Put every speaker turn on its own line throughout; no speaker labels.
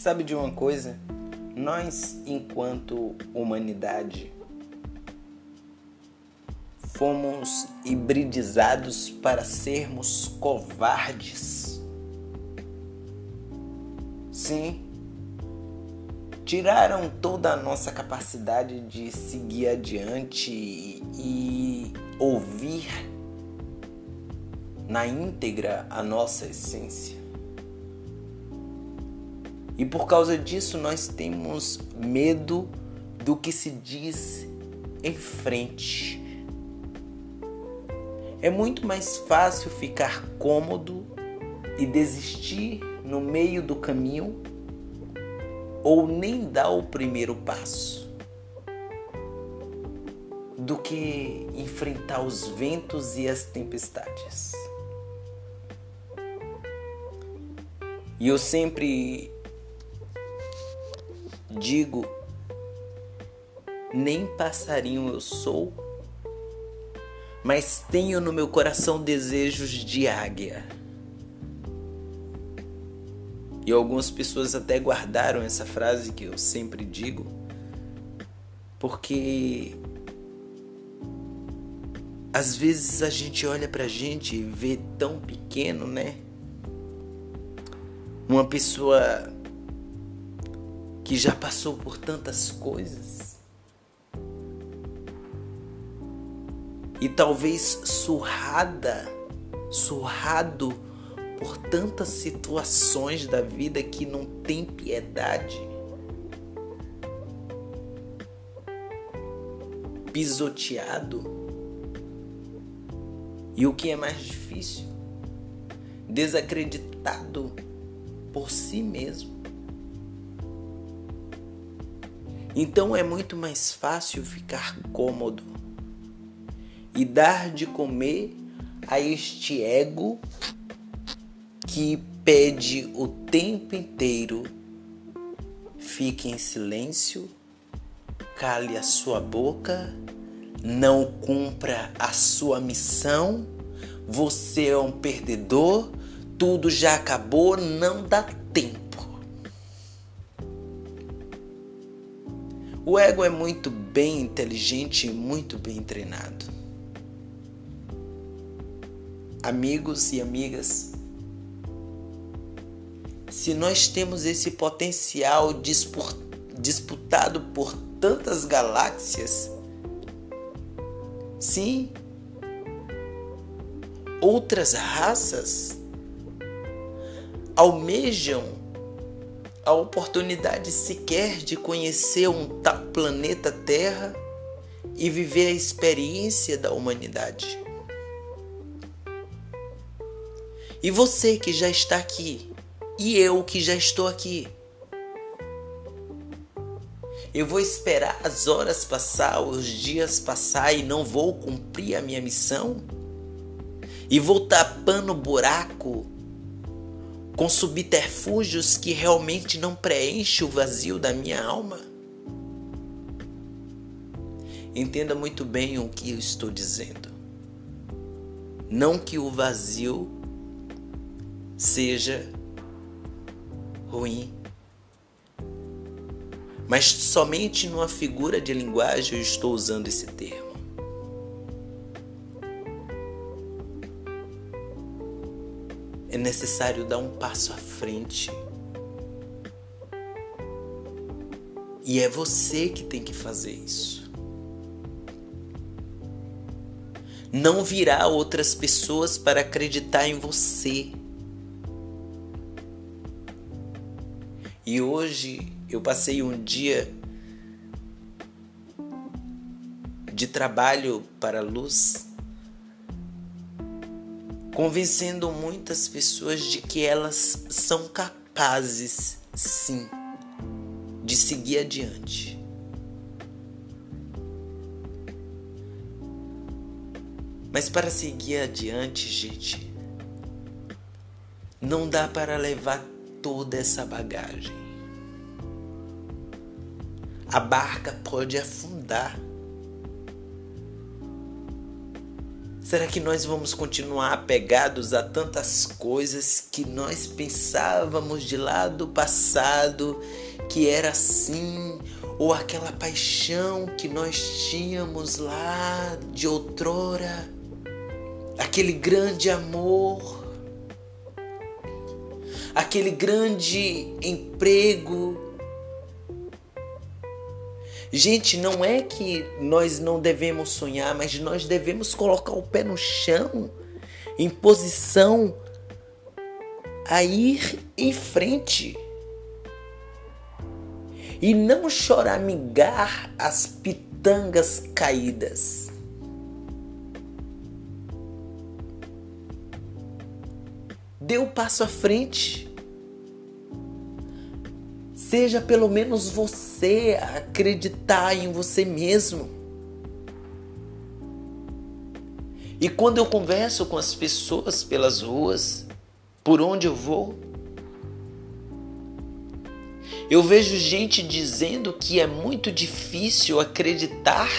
Sabe de uma coisa? Nós, enquanto humanidade, fomos hibridizados para sermos covardes. Sim, tiraram toda a nossa capacidade de seguir adiante e ouvir na íntegra a nossa essência. E por causa disso nós temos medo do que se diz em frente. É muito mais fácil ficar cômodo e desistir no meio do caminho ou nem dar o primeiro passo do que enfrentar os ventos e as tempestades. E eu sempre Digo, nem passarinho eu sou, mas tenho no meu coração desejos de águia. E algumas pessoas até guardaram essa frase que eu sempre digo, porque às vezes a gente olha pra gente e vê tão pequeno, né? Uma pessoa que já passou por tantas coisas e talvez surrada, surrado por tantas situações da vida que não tem piedade. Pisoteado. E o que é mais difícil? Desacreditado por si mesmo. Então é muito mais fácil ficar cômodo e dar de comer a este ego que pede o tempo inteiro fique em silêncio, cale a sua boca, não cumpra a sua missão, você é um perdedor, tudo já acabou, não dá O ego é muito bem inteligente e muito bem treinado. Amigos e amigas, se nós temos esse potencial disputado por tantas galáxias, sim, outras raças almejam a oportunidade sequer de conhecer um tal planeta Terra e viver a experiência da humanidade. E você que já está aqui, e eu que já estou aqui. Eu vou esperar as horas passar, os dias passar e não vou cumprir a minha missão? E vou tapando buraco com subterfúgios que realmente não preenchem o vazio da minha alma? Entenda muito bem o que eu estou dizendo. Não que o vazio seja ruim, mas somente numa figura de linguagem eu estou usando esse termo. É necessário dar um passo à frente. E é você que tem que fazer isso. Não virá outras pessoas para acreditar em você. E hoje eu passei um dia de trabalho para a luz convencendo muitas pessoas de que elas são capazes, sim, de seguir adiante. Mas para seguir adiante, gente, não dá para levar toda essa bagagem. A barca pode afundar Será que nós vamos continuar apegados a tantas coisas que nós pensávamos de lá do passado que era assim, ou aquela paixão que nós tínhamos lá de outrora, aquele grande amor, aquele grande emprego, Gente, não é que nós não devemos sonhar, mas nós devemos colocar o pé no chão, em posição a ir em frente. E não choramingar as pitangas caídas. Dê o um passo à frente. Seja pelo menos você acreditar em você mesmo. E quando eu converso com as pessoas pelas ruas, por onde eu vou, eu vejo gente dizendo que é muito difícil acreditar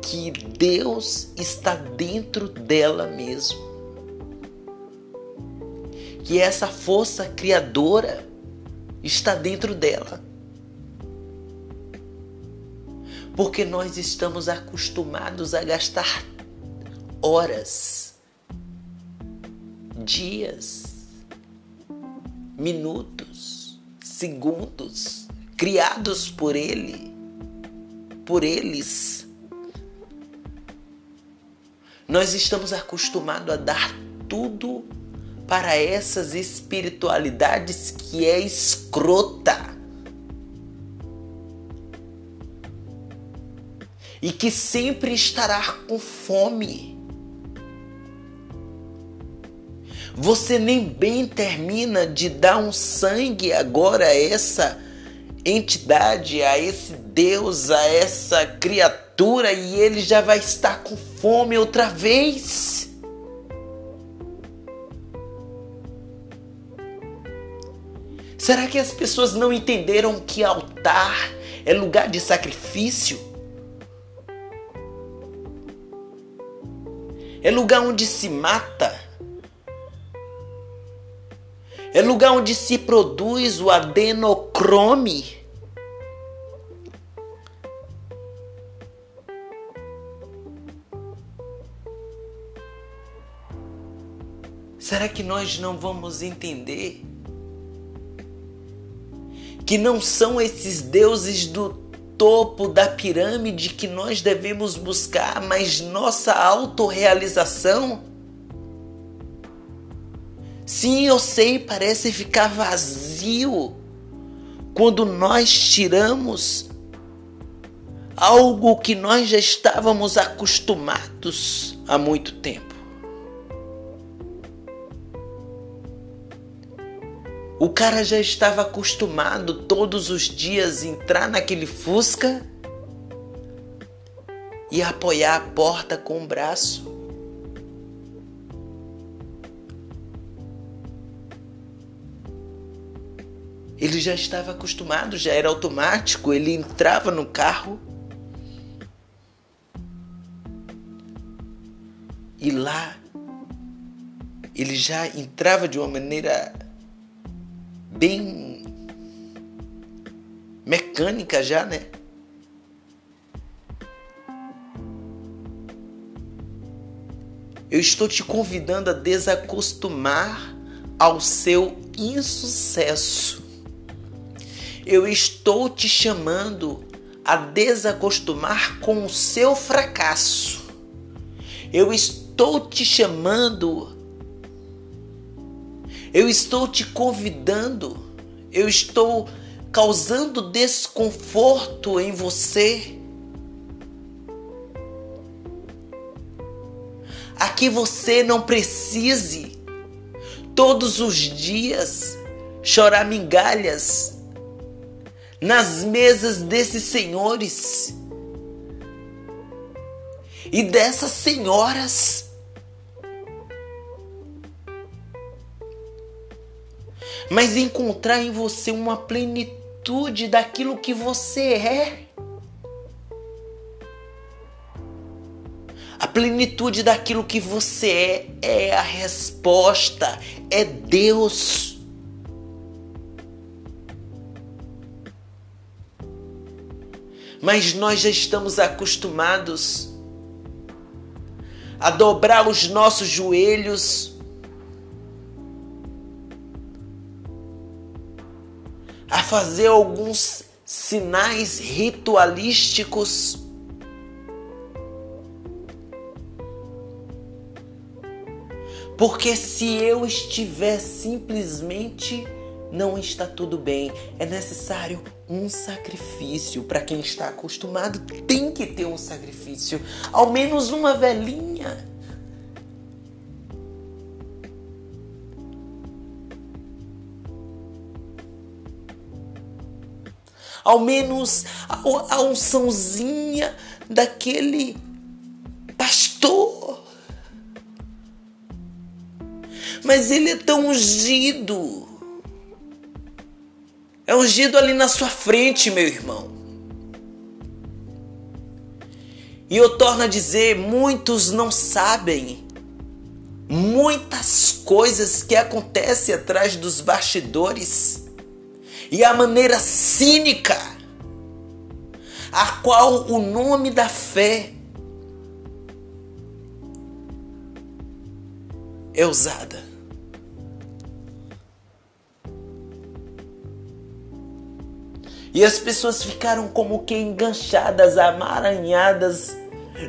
que Deus está dentro dela mesmo que essa força criadora está dentro dela. Porque nós estamos acostumados a gastar horas, dias, minutos, segundos criados por ele, por eles. Nós estamos acostumados a dar tudo para essas espiritualidades que é escrota. E que sempre estará com fome. Você nem bem termina de dar um sangue agora a essa entidade, a esse Deus, a essa criatura e ele já vai estar com fome outra vez. Será que as pessoas não entenderam que altar é lugar de sacrifício? É lugar onde se mata. É lugar onde se produz o adenocrome. Será que nós não vamos entender que não são esses deuses do topo da pirâmide que nós devemos buscar, mas nossa autorrealização? Sim, eu sei, parece ficar vazio quando nós tiramos algo que nós já estávamos acostumados há muito tempo. O cara já estava acostumado todos os dias entrar naquele Fusca e apoiar a porta com o braço. Ele já estava acostumado, já era automático, ele entrava no carro e lá ele já entrava de uma maneira bem mecânica já, né? Eu estou te convidando a desacostumar ao seu insucesso. Eu estou te chamando a desacostumar com o seu fracasso. Eu estou te chamando eu estou te convidando, eu estou causando desconforto em você. Aqui você não precise todos os dias chorar migalhas nas mesas desses senhores e dessas senhoras mas encontrar em você uma plenitude daquilo que você é. A plenitude daquilo que você é é a resposta, é Deus. Mas nós já estamos acostumados a dobrar os nossos joelhos, fazer alguns sinais ritualísticos. Porque se eu estiver simplesmente não está tudo bem, é necessário um sacrifício. Para quem está acostumado, tem que ter um sacrifício, ao menos uma velhinha. Ao menos a unçãozinha daquele pastor. Mas ele é tão ungido é ungido ali na sua frente, meu irmão. E eu torno a dizer: muitos não sabem muitas coisas que acontecem atrás dos bastidores e a maneira cínica a qual o nome da fé é usada. E as pessoas ficaram como que enganchadas, amaranhadas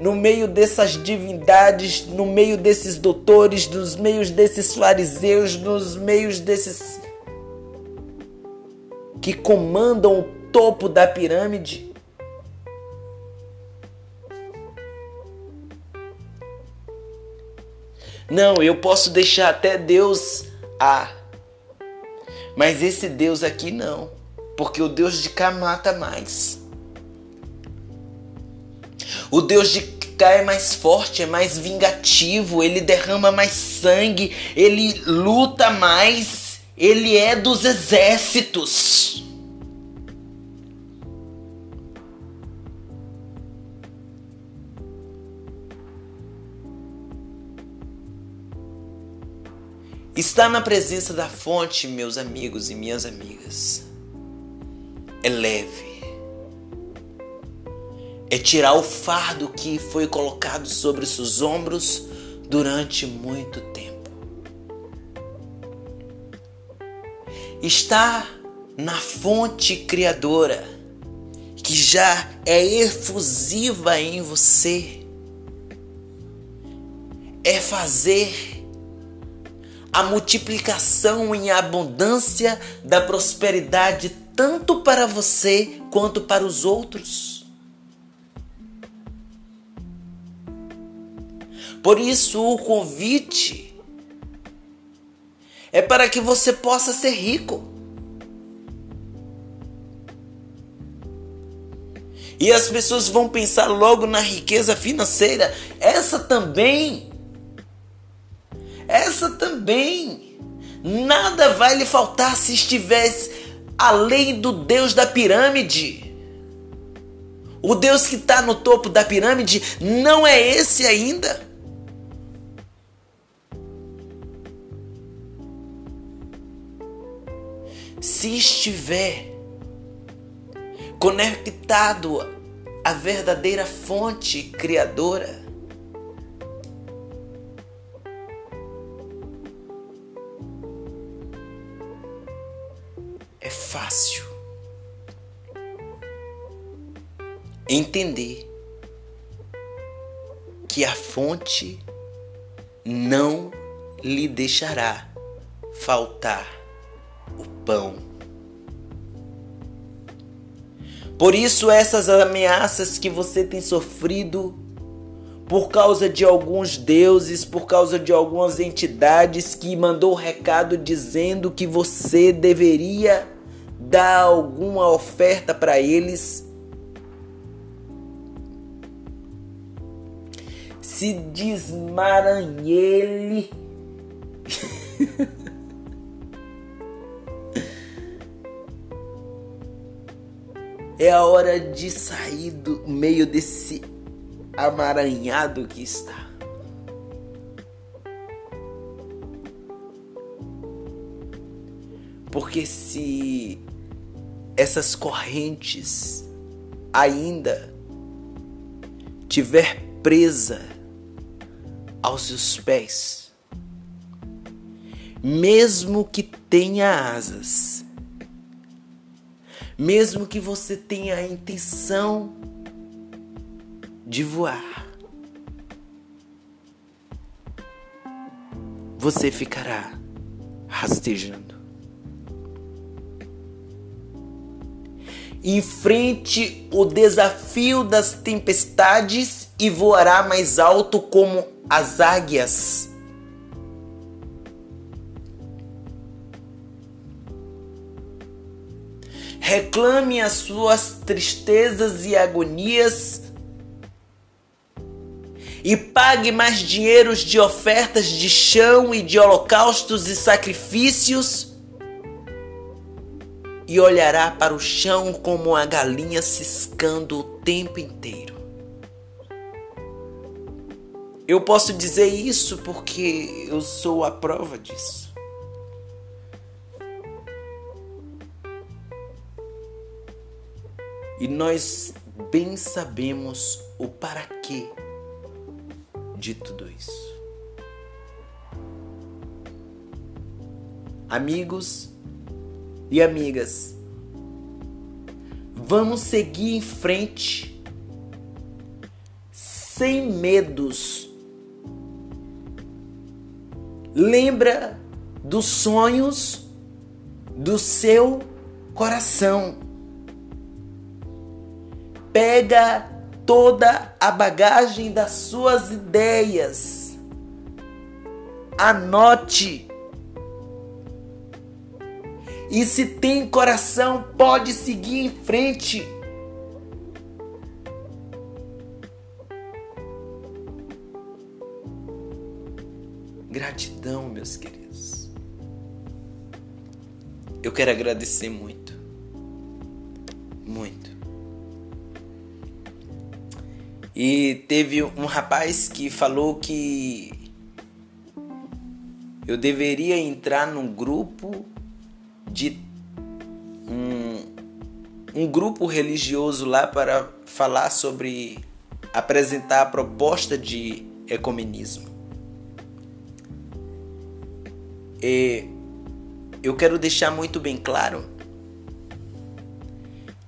no meio dessas divindades, no meio desses doutores, nos meios desses fariseus, nos meios desses que comandam o topo da pirâmide. Não, eu posso deixar até Deus A. Mas esse Deus aqui não porque o Deus de cá mata mais. O Deus de cá é mais forte, é mais vingativo, ele derrama mais sangue, ele luta mais, ele é dos exércitos. Estar na presença da fonte, meus amigos e minhas amigas é leve. É tirar o fardo que foi colocado sobre seus ombros durante muito tempo. Está na fonte criadora que já é efusiva em você. É fazer a multiplicação em abundância da prosperidade tanto para você quanto para os outros. Por isso, o convite é para que você possa ser rico. E as pessoas vão pensar logo na riqueza financeira. Essa também. Essa também. Nada vai lhe faltar se estivesse além do Deus da pirâmide. O Deus que está no topo da pirâmide não é esse ainda. Se estiver conectado à verdadeira fonte criadora, é fácil entender que a fonte não lhe deixará faltar o pão. Por isso, essas ameaças que você tem sofrido por causa de alguns deuses, por causa de algumas entidades que mandou recado dizendo que você deveria dar alguma oferta para eles. Se desmaranhele. é a hora de sair do meio desse amaranhado que está. Porque se essas correntes ainda tiver presa aos seus pés, mesmo que tenha asas, mesmo que você tenha a intenção de voar, você ficará rastejando. Enfrente o desafio das tempestades e voará mais alto como as águias. Reclame as suas tristezas e agonias e pague mais dinheiros de ofertas de chão e de holocaustos e sacrifícios e olhará para o chão como uma galinha ciscando o tempo inteiro. Eu posso dizer isso porque eu sou a prova disso. E nós bem sabemos o para quê de tudo isso. Amigos, e amigas, vamos seguir em frente sem medos. Lembra dos sonhos do seu coração. Pega toda a bagagem das suas ideias. Anote e se tem coração, pode seguir em frente. Gratidão, meus queridos. Eu quero agradecer muito. E teve um rapaz que falou que eu deveria entrar num grupo de um, um grupo religioso lá para falar sobre apresentar a proposta de ecumenismo. E eu quero deixar muito bem claro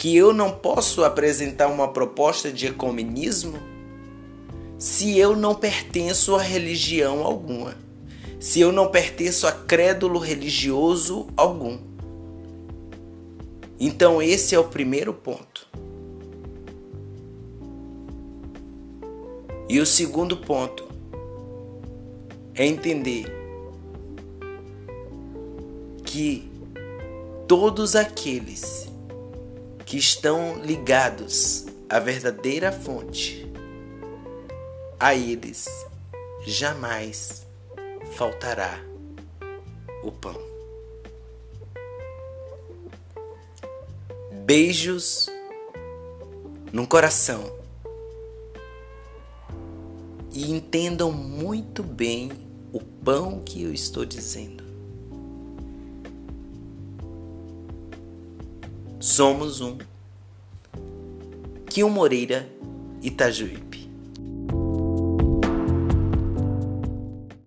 que eu não posso apresentar uma proposta de ecumenismo se eu não pertenço a religião alguma, se eu não pertenço a crédulo religioso algum. Então, esse é o primeiro ponto. E o segundo ponto é entender que todos aqueles que estão ligados à verdadeira fonte, a eles jamais faltará o pão. Beijos no coração. E entendam muito bem o pão que eu estou dizendo. Somos um. Kio Moreira, Itajuí.